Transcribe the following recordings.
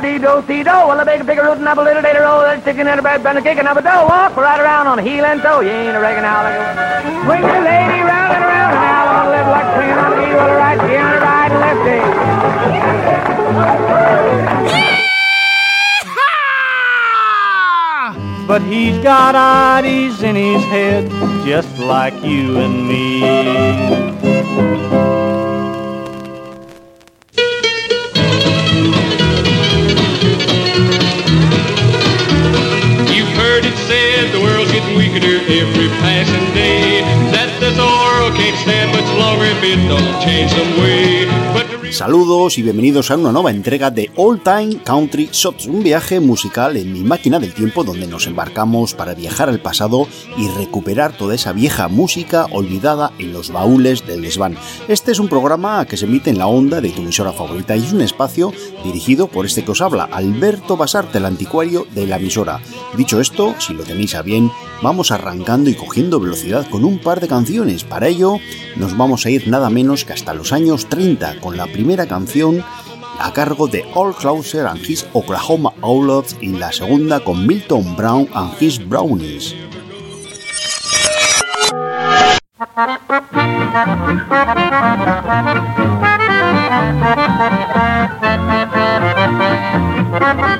dee do see do. Well, a big bigger root and apple little day roll. Oh, that's chicken and a bread and a cake and up a dough. Walk right around on heel and toe. You ain't a reckon how like Swing your lady round and around and now on live like swinging on the heel or right, she on the right and lefty. But he's got ideas in his head just like you and me. Every passing day. That this oro can't stand much longer if it don't change some way. Saludos y bienvenidos a una nueva entrega de All Time Country Shots, un viaje musical en mi máquina del tiempo donde nos embarcamos para viajar al pasado y recuperar toda esa vieja música olvidada en los baúles del desván. Este es un programa que se emite en la onda de tu emisora favorita y es un espacio dirigido por este que os habla, Alberto Basarte, el anticuario de la emisora. Dicho esto, si lo tenéis a bien, vamos arrancando y cogiendo velocidad con un par de canciones. Para ello, nos vamos a ir nada menos que hasta los años 30 con la primera primera canción a cargo de All Closer and His Oklahoma Outlaws y la segunda con Milton Brown and His Brownies.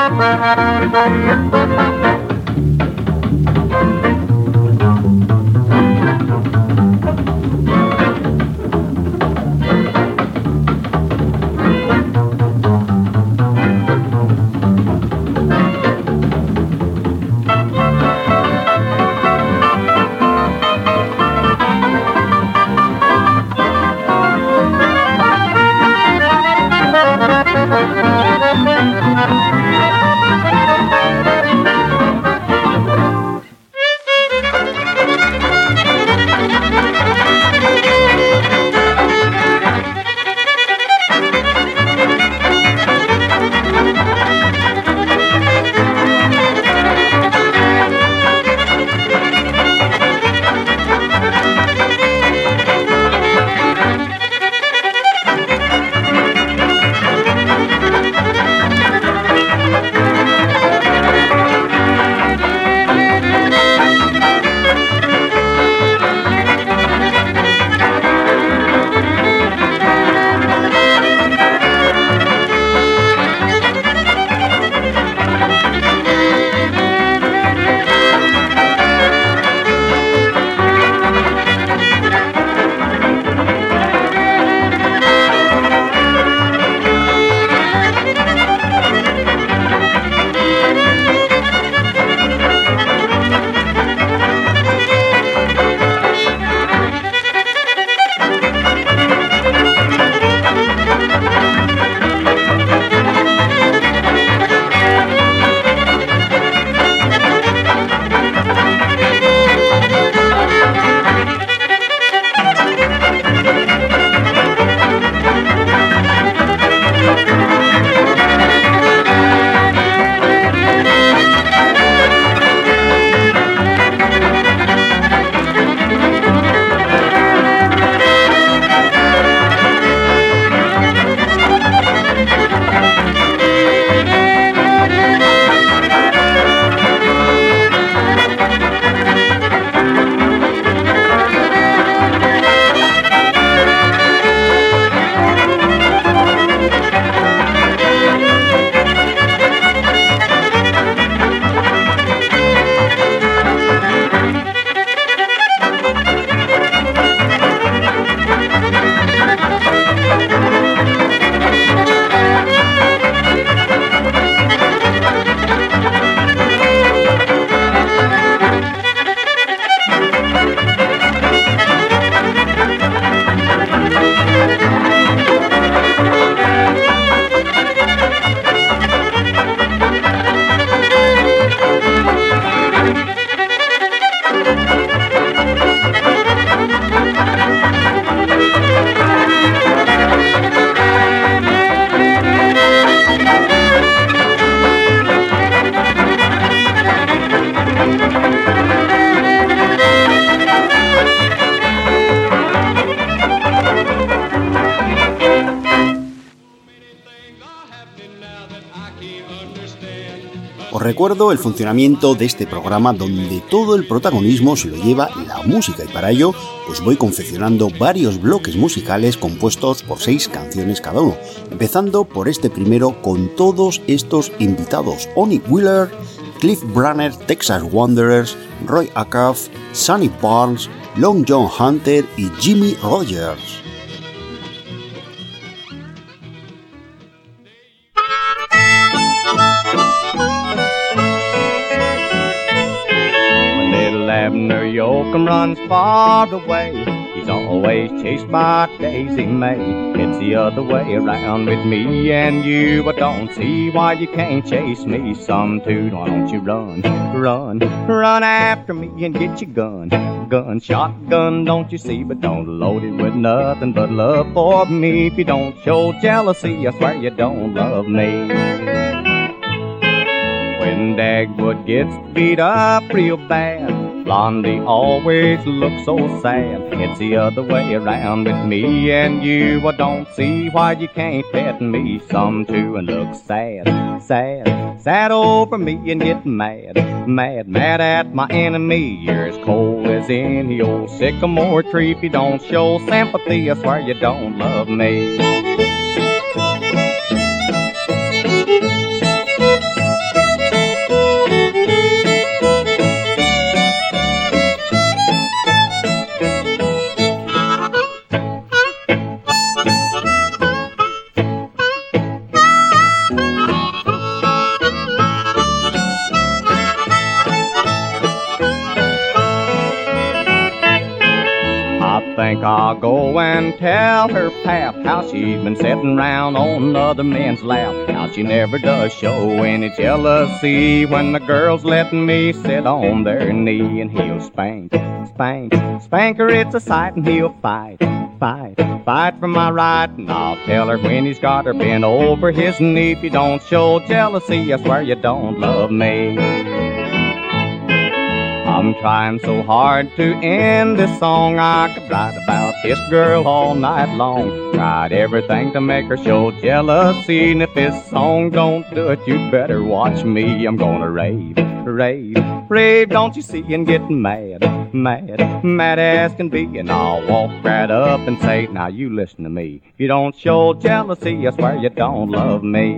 Thank you. Funcionamiento de este programa donde todo el protagonismo se lo lleva la música. Y para ello pues voy confeccionando varios bloques musicales compuestos por seis canciones cada uno, empezando por este primero con todos estos invitados, Oni Wheeler, Cliff Branner, Texas Wanderers, Roy Acuff, Sonny Barnes, Long John Hunter y Jimmy Rogers. Runs far away. He's always chased by Daisy May. It's the other way around with me and you. I don't see why you can't chase me some too. Why don't you run, run, run after me and get your gun? Gun, shotgun, don't you see? But don't load it with nothing but love for me. If you don't show jealousy, I swear you don't love me. When Dagwood gets beat up real bad. Blondie always looks so sad. It's the other way around with me and you. I don't see why you can't pet me some too and look sad, sad, sad over me and get mad, mad, mad at my enemy. You're as cold as any old sycamore tree. If you don't show sympathy, I swear you don't love me. Tell her pap how she's been sitting round on other men's lap. How she never does show any jealousy when the girl's letting me sit on their knee and he'll spank, spank, spank her. It's a sight and he'll fight, fight, fight for my right. And I'll tell her when he's got her bent over his knee. If you don't show jealousy, I swear you don't love me. I'm trying so hard to end this song. I could write about this girl all night long. Tried everything to make her show jealousy. And if this song don't do it, you better watch me. I'm gonna rave, rave, rave. Don't you see? And get mad, mad, mad as can be. And I'll walk right up and say, Now you listen to me. If you don't show jealousy, I swear you don't love me.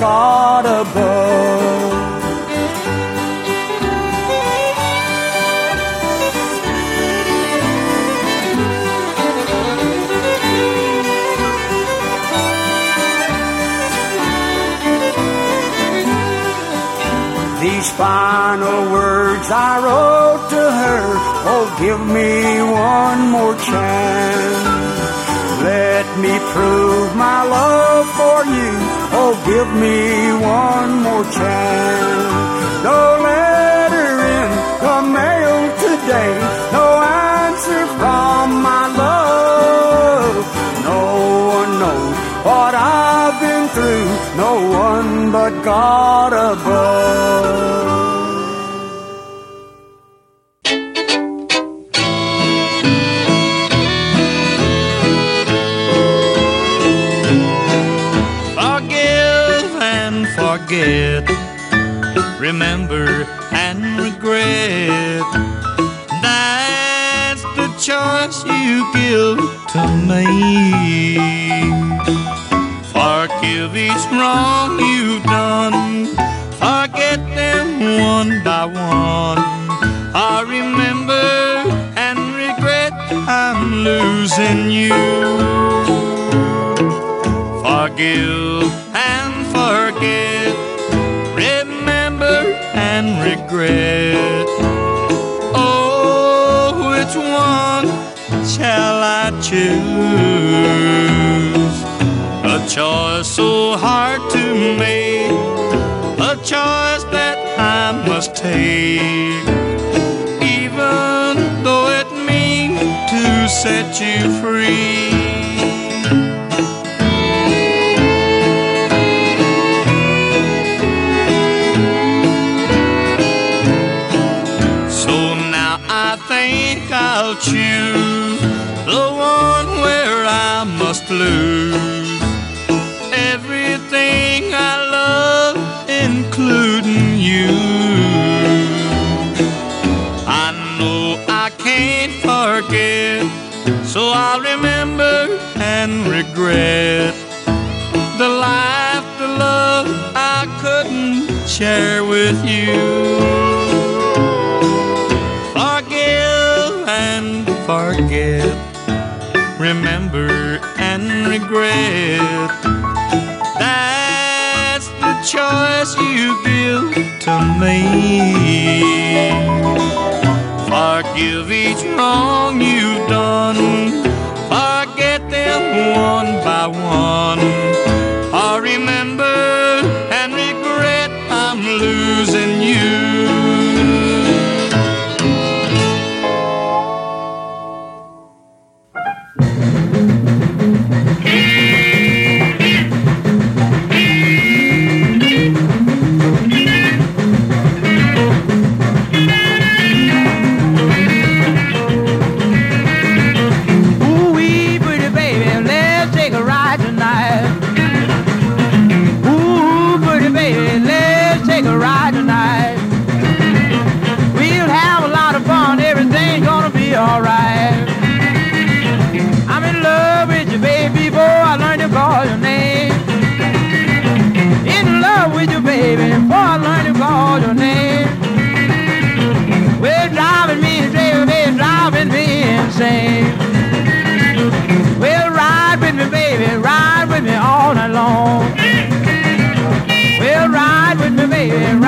God above. These final words I wrote to her, oh give me one more chance. Let me prove my love for you, oh give me one more chance. No letter in the mail today, no answer from my love. No one knows what I've been through, no one but God above. Choice you give to me. Forgive each wrong you've done. Forget them one by one. I remember and regret I'm losing you. Forgive and forget. Remember and regret. Shall I choose? A choice so hard to make. A choice that I must take. Even though it means to set you free. Must lose everything I love, including you. I know I can't forget, so I'll remember and regret the life, the love I couldn't share with you. Forgive and forget. Remember regret. That's the choice you give to me. Forgive each wrong you've done. Forget them one by one. Or remember and regret I'm losing you. sing. Well, ride with me, baby, ride with me all night long. Well, ride with me, baby.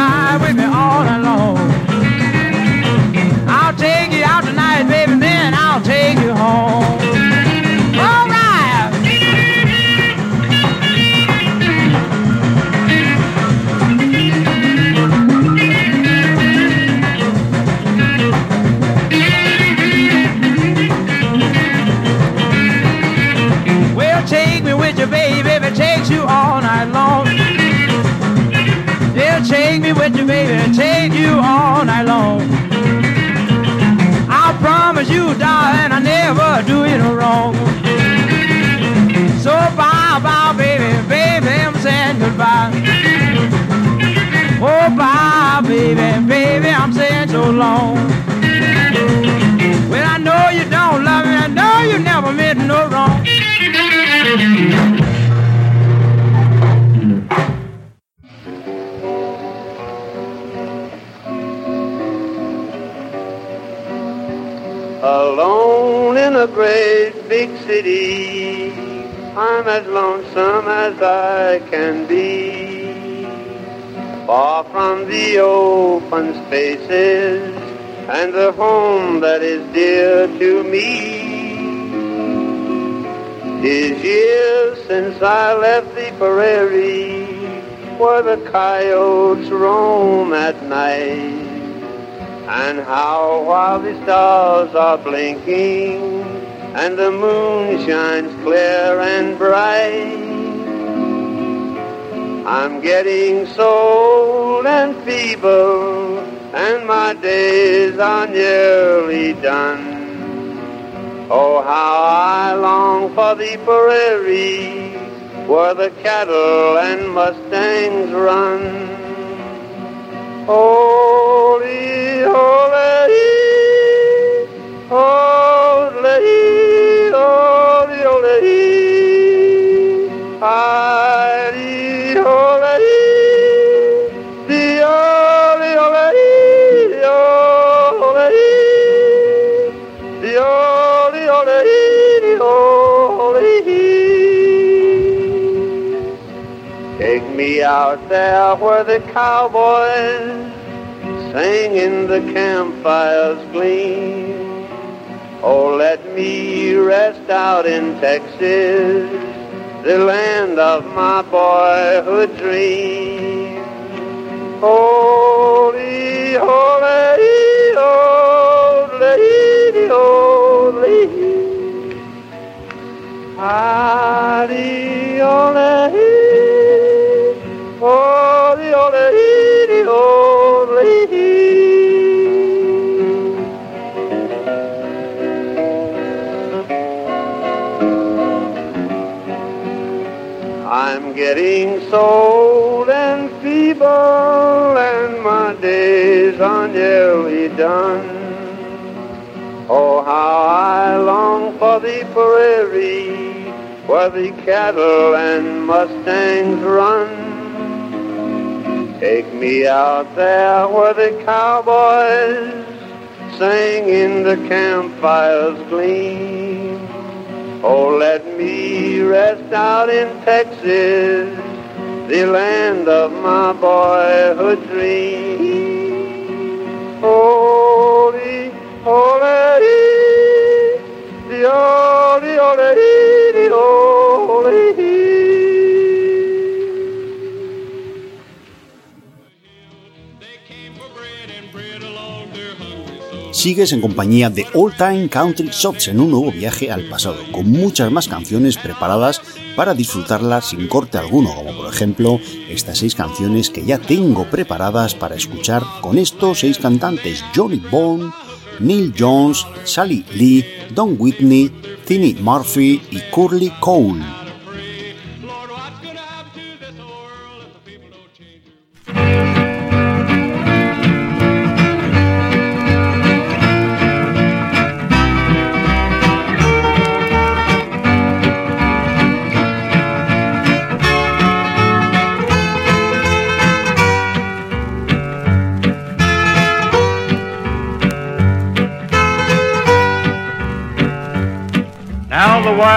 all night long. Yeah, take me with you, baby, take you all night long. I promise you, darling, I never do you wrong. So bye, bye, baby, baby, I'm saying goodbye. Oh, bye, baby, baby, I'm saying so long. Well, I know you don't love me, I know you never meant no wrong. Great big city, I'm as lonesome as I can be. Far from the open spaces and the home that is dear to me. It is years since I left the prairie where the coyotes roam at night and how while the stars are blinking and the moon shines clear and bright, I'm getting old and feeble and my days are nearly done. Oh, how I long for the prairie where the cattle and mustangs run. Holy, holy, holy, me out there where the cowboys sing in the campfires gleam. Oh, let me rest out in Texas, the land of my boyhood dream. Holy, holy, holy, holy, holy. Holy, holy. I'm getting so old and feeble, and my days are nearly done. Oh, how I long for the prairie where the cattle and mustangs run. Take me out there where the cowboys sing in the campfires gleam. Oh, let me rest out in Texas, the land of my boyhood dream. Holy, holy, the holy, holy, the holy. Sigues en compañía de All Time Country Shots en un nuevo viaje al pasado, con muchas más canciones preparadas para disfrutarlas sin corte alguno, como por ejemplo estas seis canciones que ya tengo preparadas para escuchar con estos seis cantantes: Johnny Bone, Neil Jones, Sally Lee, Don Whitney, Tinny Murphy y Curly Cole.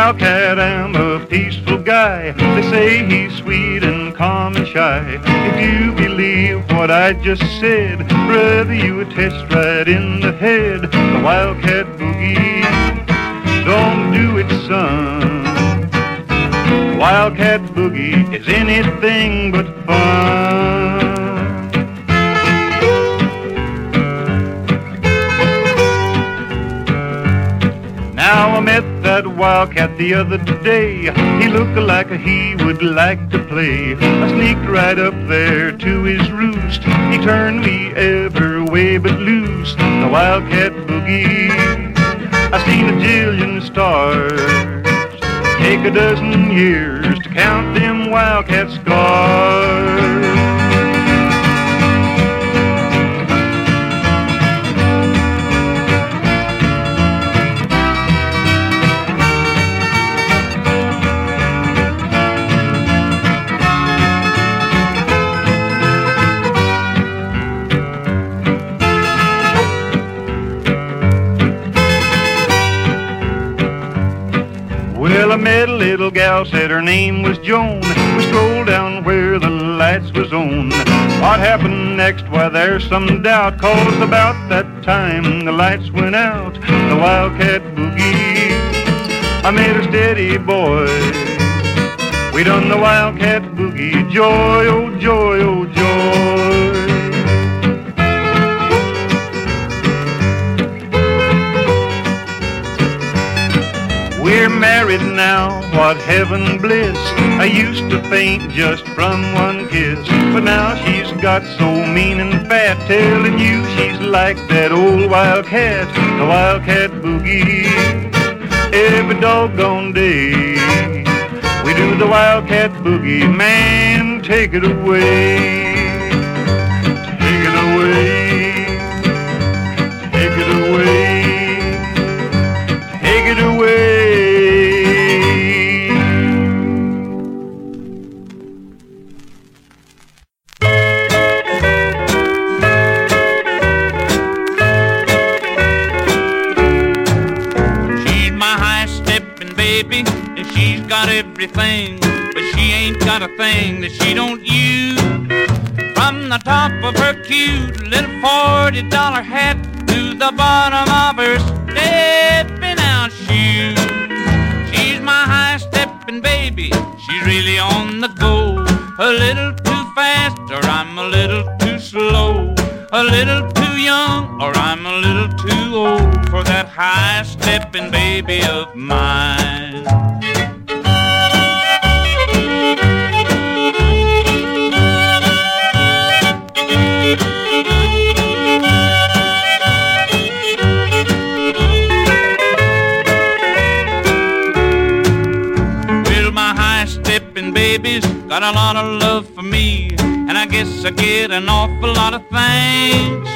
Wildcat am a peaceful guy. They say he's sweet and calm and shy. If you believe what I just said, brother, you would test right in the head. The wildcat boogie, don't do it, son. Wildcat boogie is anything but fun. Now I met that wildcat the other day. He looked like he would like to play. I sneaked right up there to his roost. He turned me every way but loose. The wildcat boogie. I seen a jillion stars. Take a dozen years to count them wildcat scars. Gal said her name was Joan. We strolled down where the lights was on. What happened next? Why, there's some doubt, cause about that time the lights went out. The Wildcat Boogie, I made her steady boy. We done the Wildcat Boogie, joy, oh joy, oh joy. We're married now, what heaven bliss. I used to faint just from one kiss, but now she's got so mean and fat. Telling you she's like that old wildcat, the wildcat boogie. Every doggone day, we do the wildcat boogie. Man, take it away. Dollar hat to the bottom of her stepping out shoes. She's my high stepping baby, she's really on the go. A little too fast, or I'm a little too slow. A little too young, or I'm a little too old for that high stepping baby of mine. Got a lot of love for me, and I guess I get an awful lot of thanks.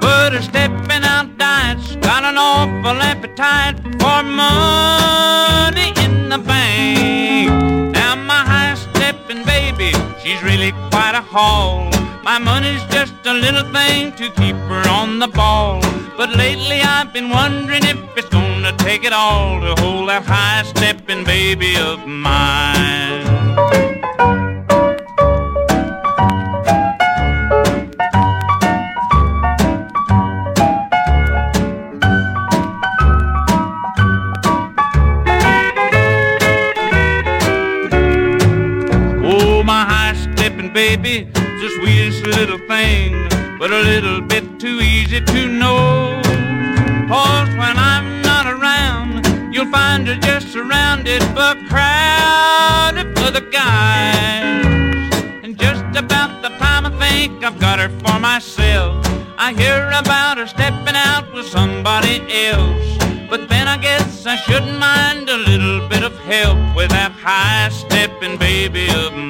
But her stepping out diet's got an awful appetite for money in the bank. Now my high stepping baby, she's really quite a haul. My money's just a little thing to keep her on the ball. But lately I've been wondering if it's gonna take it all to hold that high stepping baby of mine. Baby, the sweetest little thing, but a little bit too easy to know. Cause when I'm not around, you'll find her just surrounded but crowded for the guys. And just about the time I think I've got her for myself, I hear about her stepping out with somebody else. But then I guess I shouldn't mind a little bit of help with that high stepping baby of mine.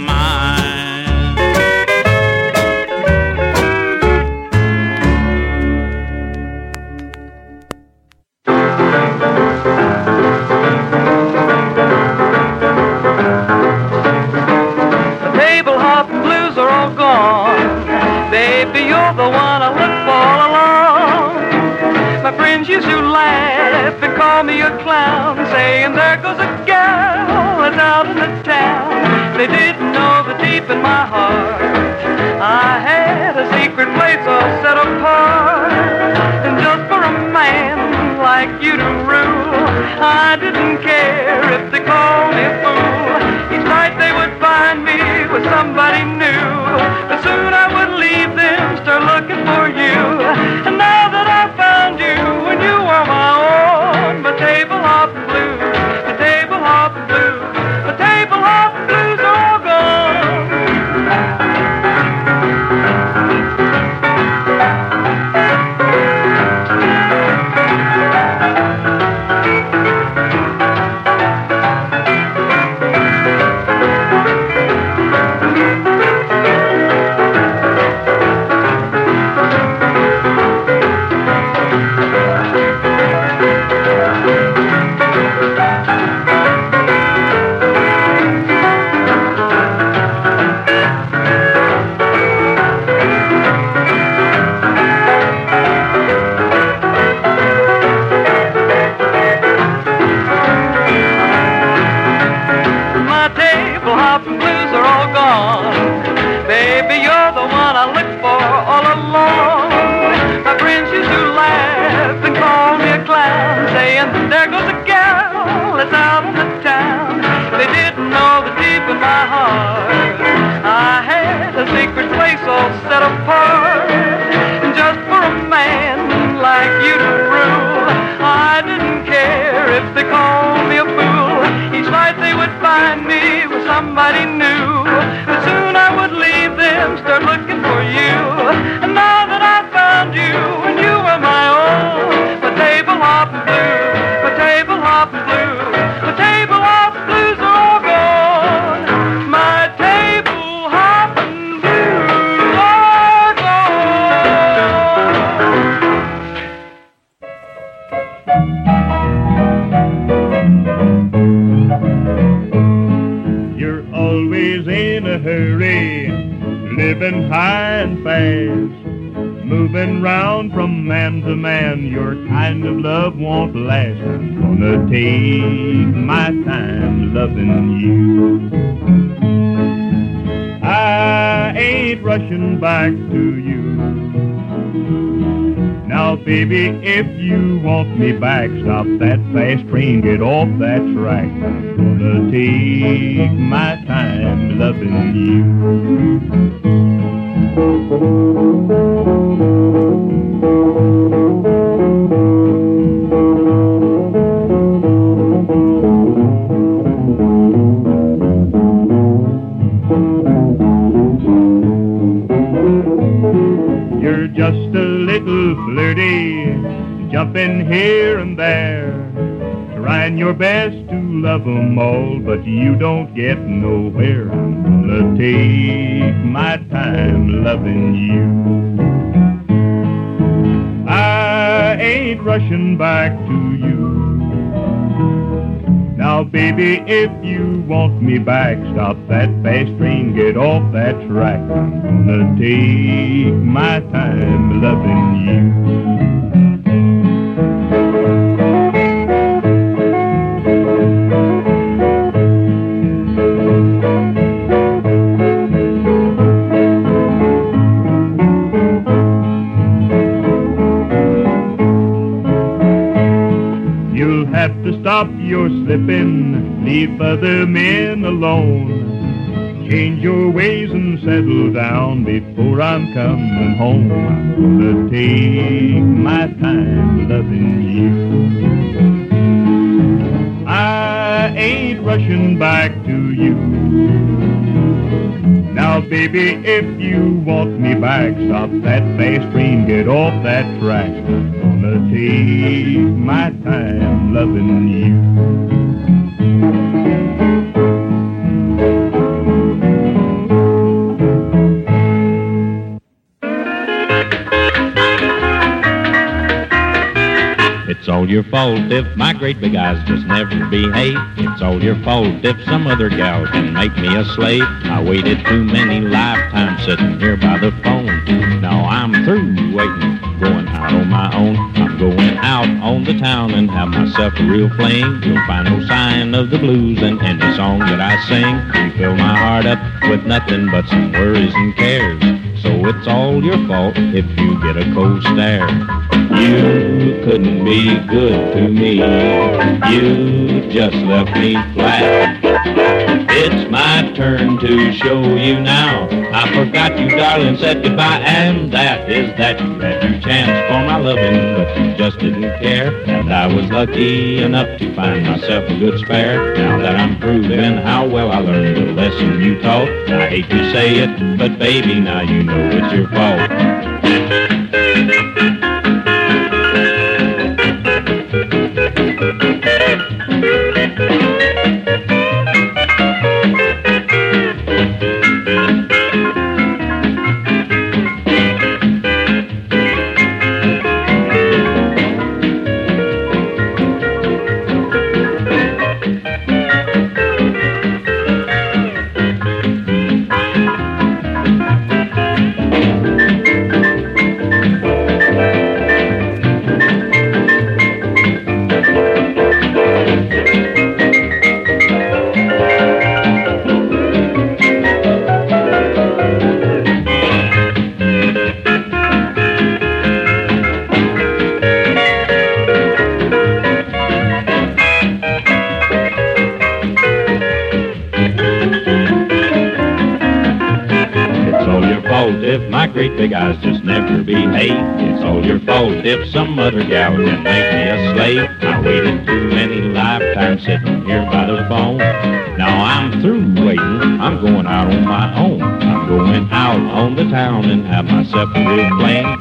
The one I look for all along. My friends used to laugh and call me a clown, saying there goes a gal that's out in the town. They didn't know that deep in my heart I had a secret place all set apart. And just for a man like you to rule, I didn't care if they called me a fool. Each night they would find me with somebody new. But soon I would leave And take my time loving you. I ain't rushing back to you. Now, baby, if you want me back, stop that fast train, get off that track. Gonna take my time loving you. Jumping here and there, trying your best to love 'em all, but you don't get nowhere. I'm gonna take my time loving you. I ain't rushing back to you. Now, baby, if you want me back, stop that fast train, get off that track. I'm gonna take my time loving you. Stop your slipping, leave other men alone. Change your ways and settle down before I'm coming home. Gonna take my time loving you. I ain't rushing back to you. Now, baby, if you want me back, stop that fast train, get off that track. Gonna take my time loving you. Fault if my great big eyes just never behave. It's all your fault if some other gal can make me a slave. I waited too many lifetimes sitting here by the phone. Now I'm through waiting, going out on my own. I'm going out on the town and have myself a real fling. You'll find no sign of the blues in any song that I sing. You fill my heart up with nothing but some worries and cares. So it's all your fault if you get a cold stare. You couldn't be good to me. You just left me flat. It's my turn to show you now. I forgot you, darling, said goodbye, and that is that you had your chance for my loving, but you just didn't care. And I was lucky enough to find myself a good spare. Now that I'm proving how well I learned the lesson you taught, I hate to say it, but baby, now you know it's your fault. Great big eyes just never behave. It's all your fault if some other gal can make me a slave. I waited too many lifetimes sitting here by the phone. Now I'm through waiting, I'm going out on my own. I'm going out on the town and have myself a real.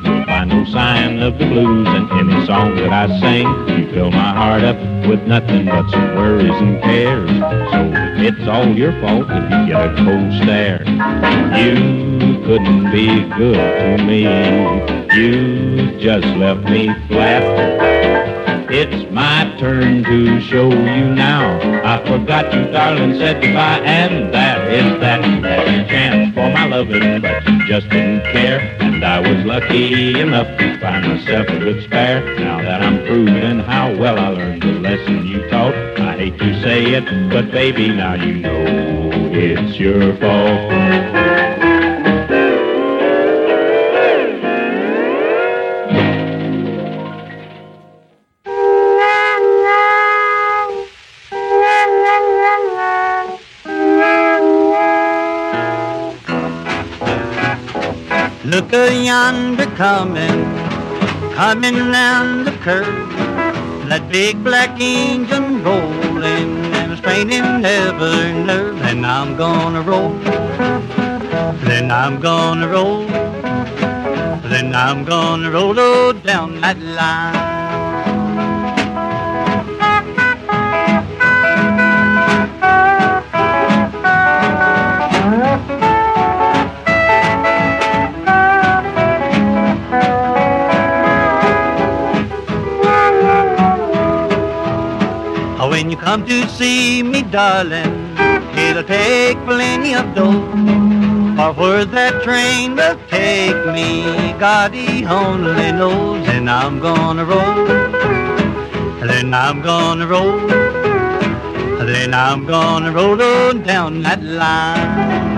You'll find no sign of the blues in any song that I sing. You fill my heart up with nothing but some worries and cares. So it's all your fault if you get a cold stare. You couldn't be good to me. You just left me flat. It's my turn to show you now. I forgot you, darling, said goodbye, and that is that. Had a chance for my loving, but you just didn't care. And I was lucky enough to find myself a good spare. Now that I'm proving how well I learned the lesson you taught, I hate to say it, but baby, now you know it's your fault. Look a yonder coming, coming round the curve. That big black engine rolling and straining every nerve. And I'm gonna roll, then I'm gonna roll, then I'm gonna roll oh, down that line. Come to see me, darling, it'll take plenty of dough. For where that train will take me, God he only knows. And I'm gonna roll, then I'm gonna roll, then I'm gonna roll on down that line.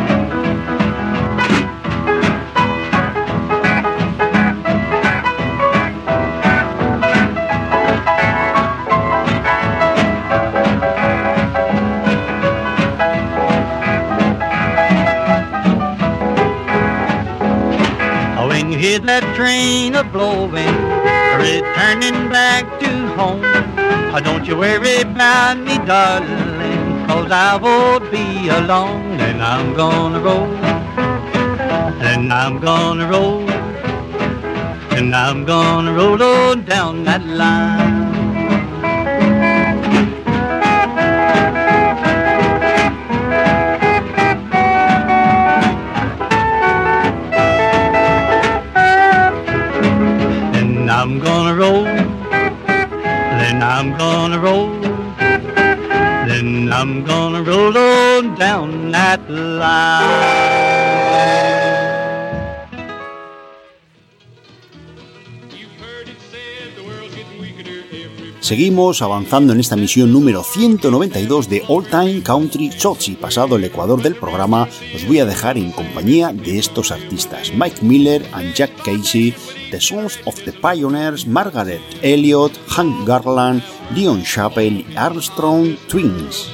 Hear that train a blowing, returning back to home. Oh, don't you worry about me, darling, cause I won't be alone. And I'm gonna roll, and I'm gonna roll, and I'm gonna roll on down that line. I'm gonna roll, then I'm gonna roll on down that line. Seguimos avanzando en esta misión número 192 de All Time Country Shots y pasado el ecuador del programa os voy a dejar en compañía de estos artistas Mike Miller and Jack Casey, The Sons of the Pioneers, Margaret Elliott, Hank Garland, Leon Chappell Armstrong Twins.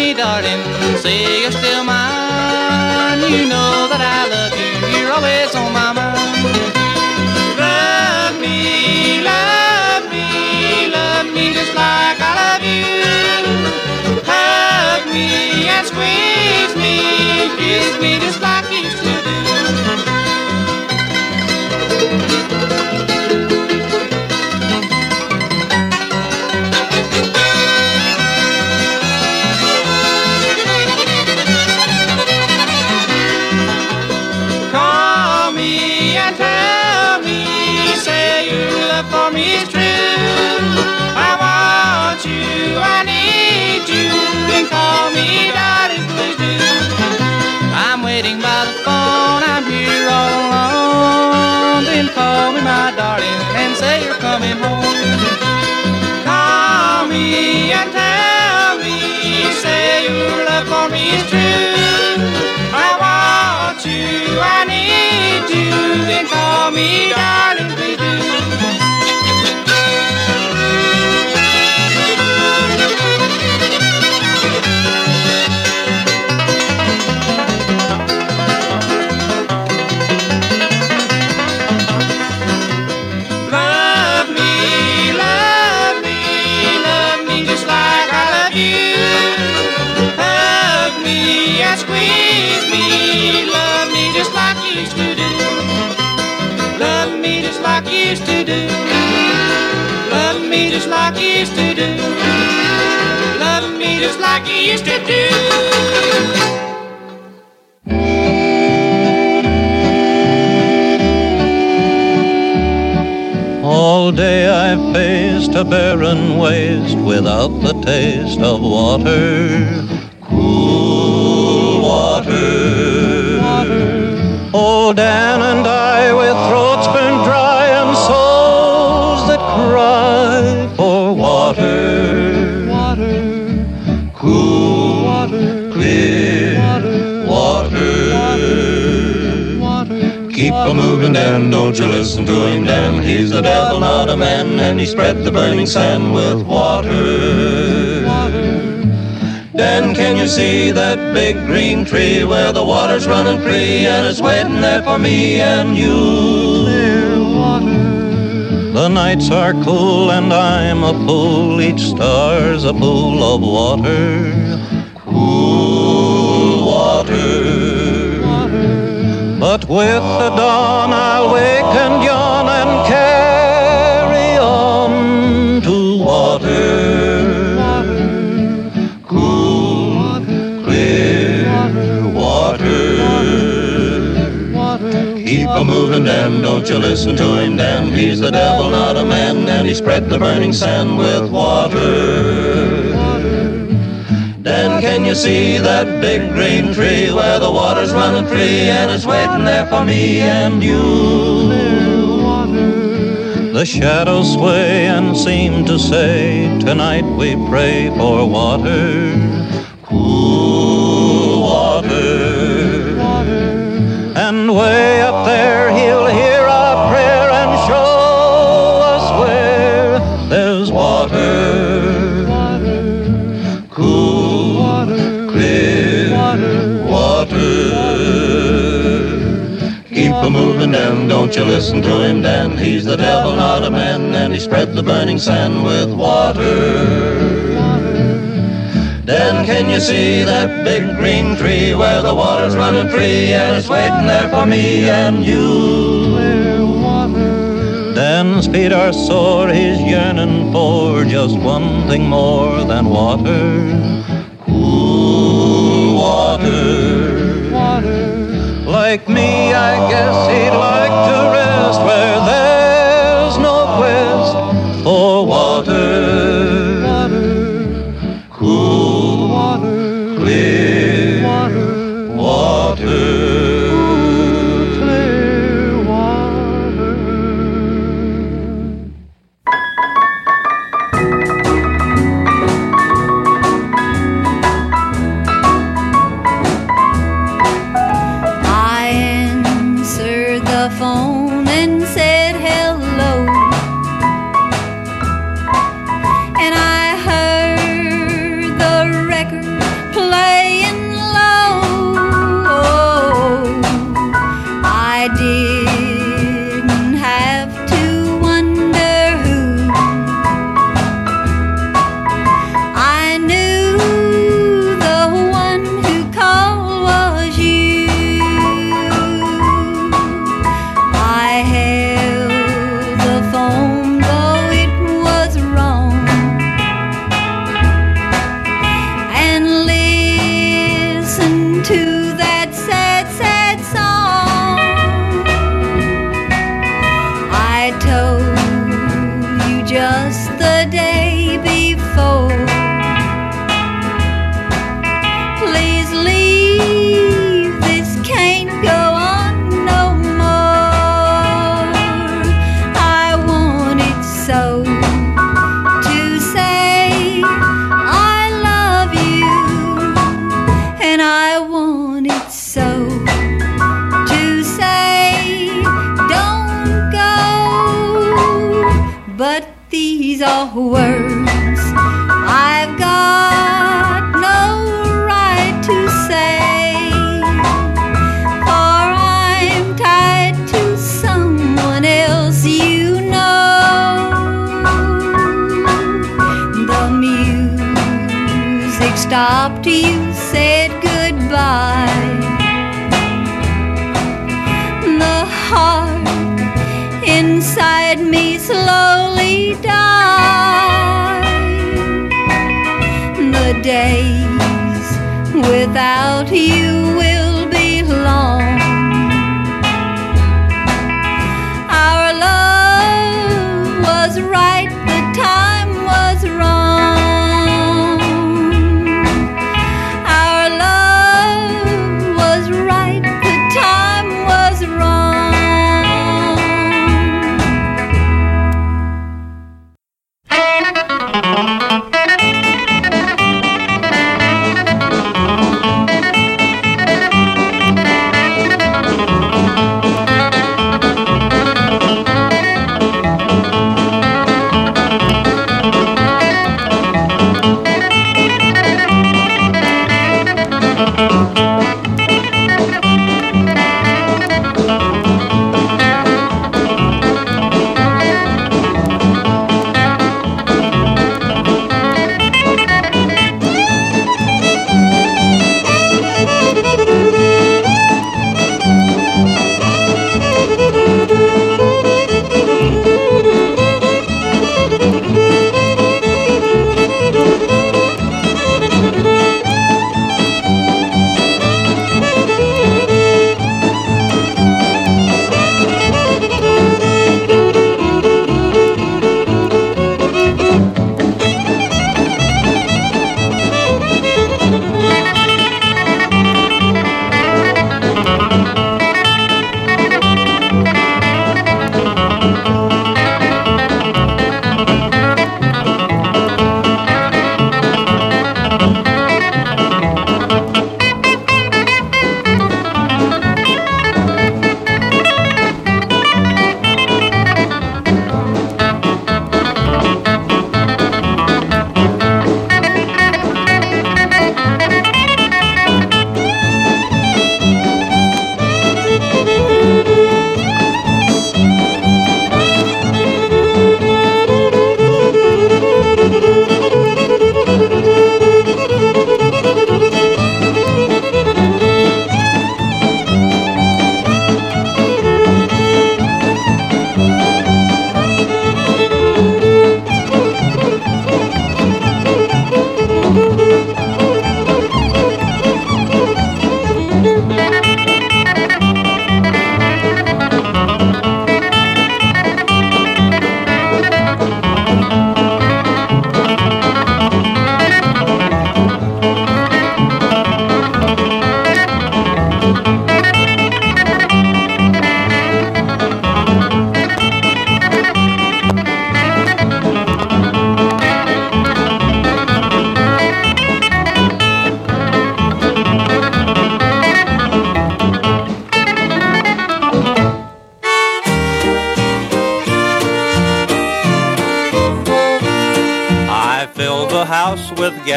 Me, darling. Say you're still mine. You know that I love you. You're always on my mind. Love me, love me, love me just like I love you. Hug me and squeeze me, kiss me just like you used to do. I need you. Then call me darling, please do. I'm waiting by the phone, I'm here all alone. Then call me my darling and say you're coming home. Call me and tell me, say your love for me is true. I want you, I need you. Then call me darling, please do. Squeeze me, love me just like you used to do. Love me just like you used to do. Love me just like you used to do. Love me just like you used to do. All day I faced a barren waste without the taste of water. Cool Old Dan and I with throats burned dry and souls that cry for water. Water. Cool water. Clear water. Keep a moving, Dan, don't you listen to him, Dan. He's the devil, not a man, and he spread the burning sand with water. Dan, can you see that big green tree where the water's running free and it's waiting there for me and you? The nights are cool and I'm a fool, each star's a pool of water. Cool water. But with the dawn I'll wake and yawn Keep a moving, Dan, don't you listen to him, Dan. He's the devil, not a man, and he spread the burning sand with water. Dan, can you see that big green tree where the water's running free and it's waiting there for me and you? The shadows sway and seem to say, Tonight we pray for water, cool water. Don't you listen to him, Dan. He's the devil, not a man, and he spread the burning sand with water. Dan, can you see that big green tree where the water's running free and it's waiting there for me and you? Dan's feet are sore, he's yearning for just one thing more than water. Cool water. Like me, I guess he'd like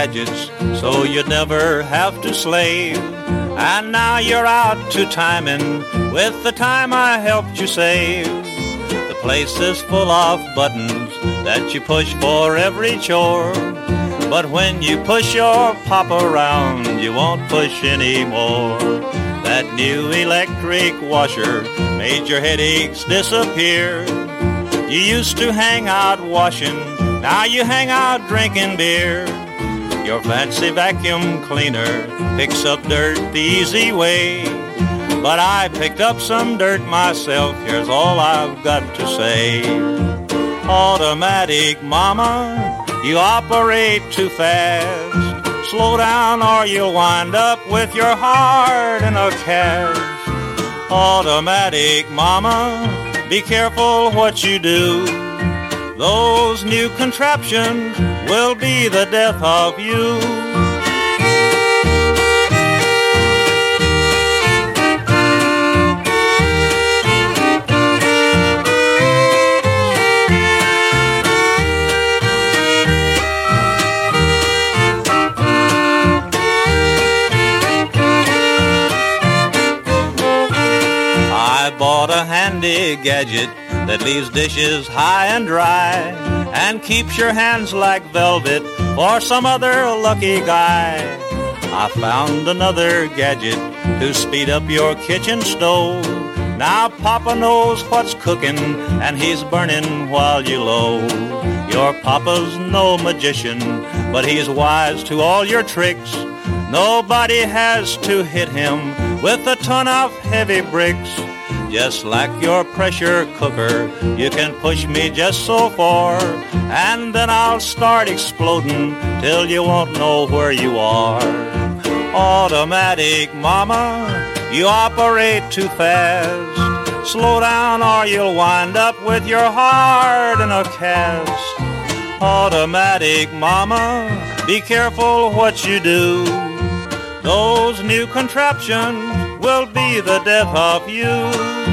gadgets so you'd never have to slave. And now you're out to timing with the time I helped you save. The place is full of buttons that you push for every chore. But when you push your pop around, you won't push anymore. That new electric washer made your headaches disappear. You used to hang out washing, now you hang out drinking beer. Your fancy vacuum cleaner picks up dirt the easy way. But I picked up some dirt myself, here's all I've got to say. Automatic mama, you operate too fast. Slow down or you'll wind up with your heart in a cast. Automatic mama, be careful what you do. Those new contraptions will be the death of you. I bought a handy gadget that leaves dishes high and dry and keeps your hands like velvet for some other lucky guy. I found another gadget to speed up your kitchen stove. Now Papa knows what's cooking and he's burning while you low. Your Papa's no magician, but he's wise to all your tricks. Nobody has to hit him with a ton of heavy bricks. Just like your pressure cooker, you can push me just so far, and then I'll start exploding till you won't know where you are. Automatic mama, you operate too fast. Slow down or you'll wind up with your heart in a cast. Automatic mama, be careful what you do. Those new contraptions will be the death of you.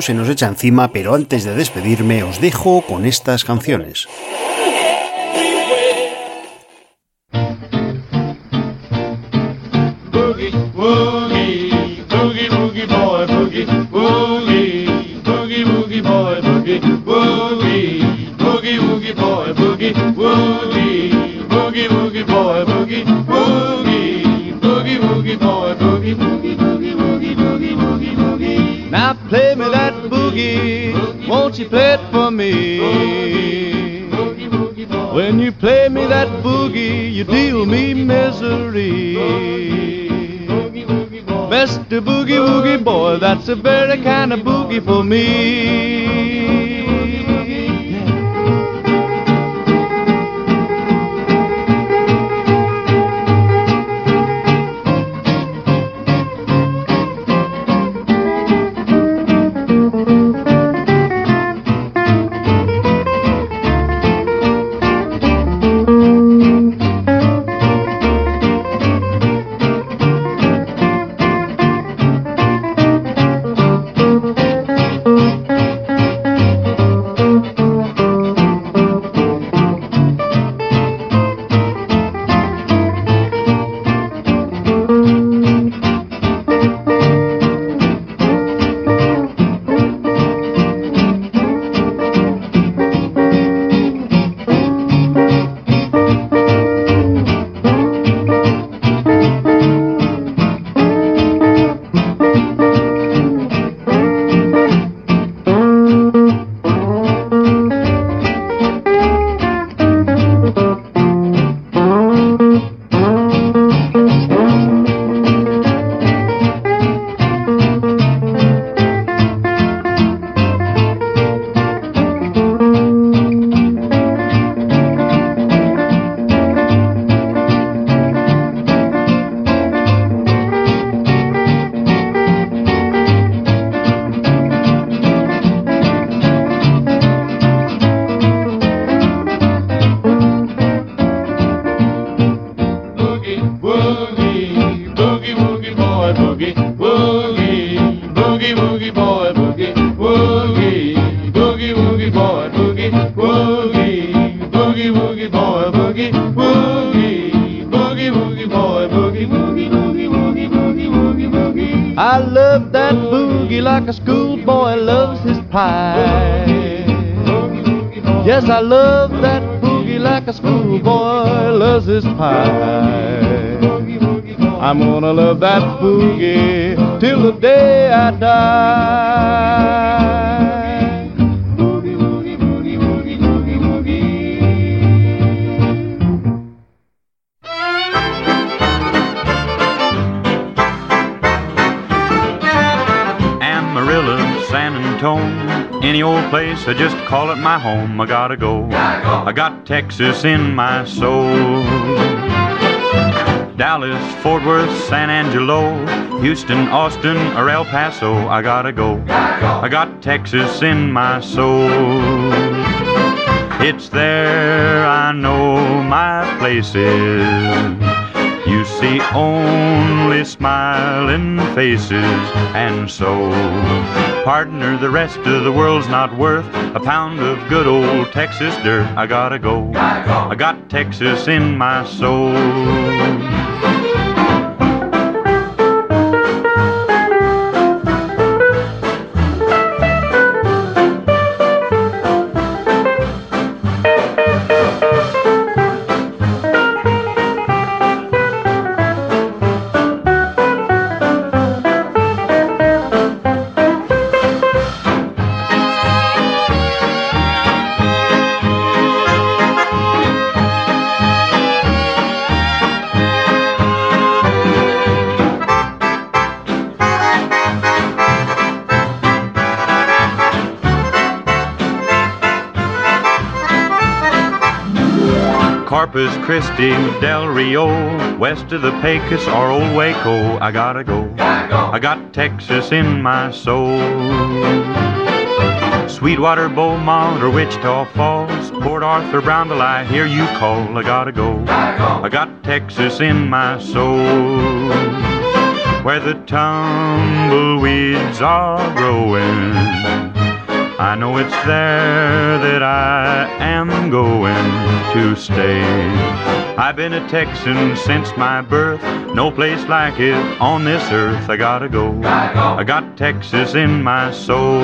Se nos echa encima, pero antes de despedirme os dejo con estas canciones. A very kind of boogie for me. That boogie till the day I die. Boogey woogie boogey boogie Amarillo San Antone any old place, I just call it my home. I gotta go. Gotta go. I got Texas in my soul. Dallas, Fort Worth, San Angelo, Houston, Austin, or El Paso, I gotta go. I got Texas in my soul. It's there I know my place is. See only smiling faces, and so, partner, the rest of the world's not worth a pound of good old Texas dirt. I gotta go. Gotta go. I got Texas in my soul. Christi, Del Rio, west of the Pecos or Old Waco. I gotta go. gotta go. I got Texas in my soul. Sweetwater, Beaumont, or Wichita Falls, Port Arthur, Brownsville, I hear you call. I gotta go. gotta go. I got Texas in my soul. Where the tumbleweeds are growing I know it's there that I am going to stay. I've been a Texan since my birth, no place like it on this earth. I gotta go. I got Texas in my soul.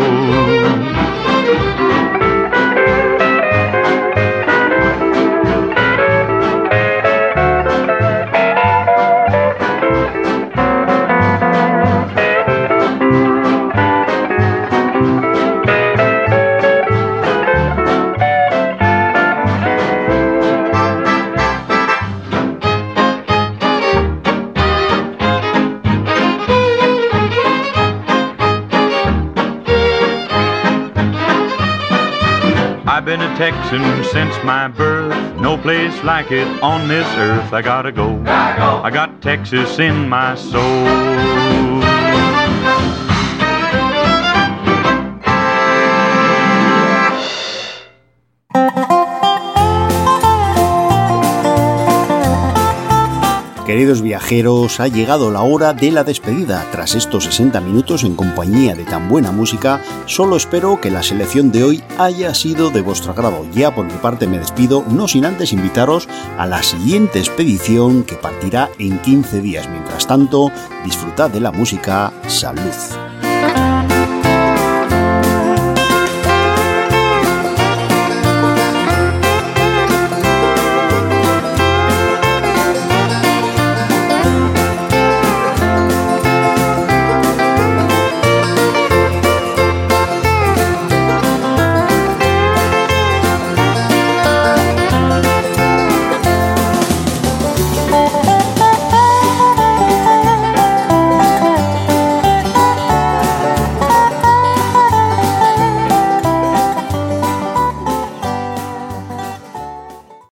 Texan since my birth. No place like it on this earth. I gotta go. Gotta go. I got Texas in my soul. Queridos viajeros, ha llegado la hora de la despedida. Tras estos 60 minutos en compañía de tan buena música, solo espero que la selección de hoy haya sido de vuestro agrado. Ya por mi parte me despido, no sin antes invitaros a la siguiente expedición que partirá en 15 días. Mientras tanto, disfrutad de la música. Salud.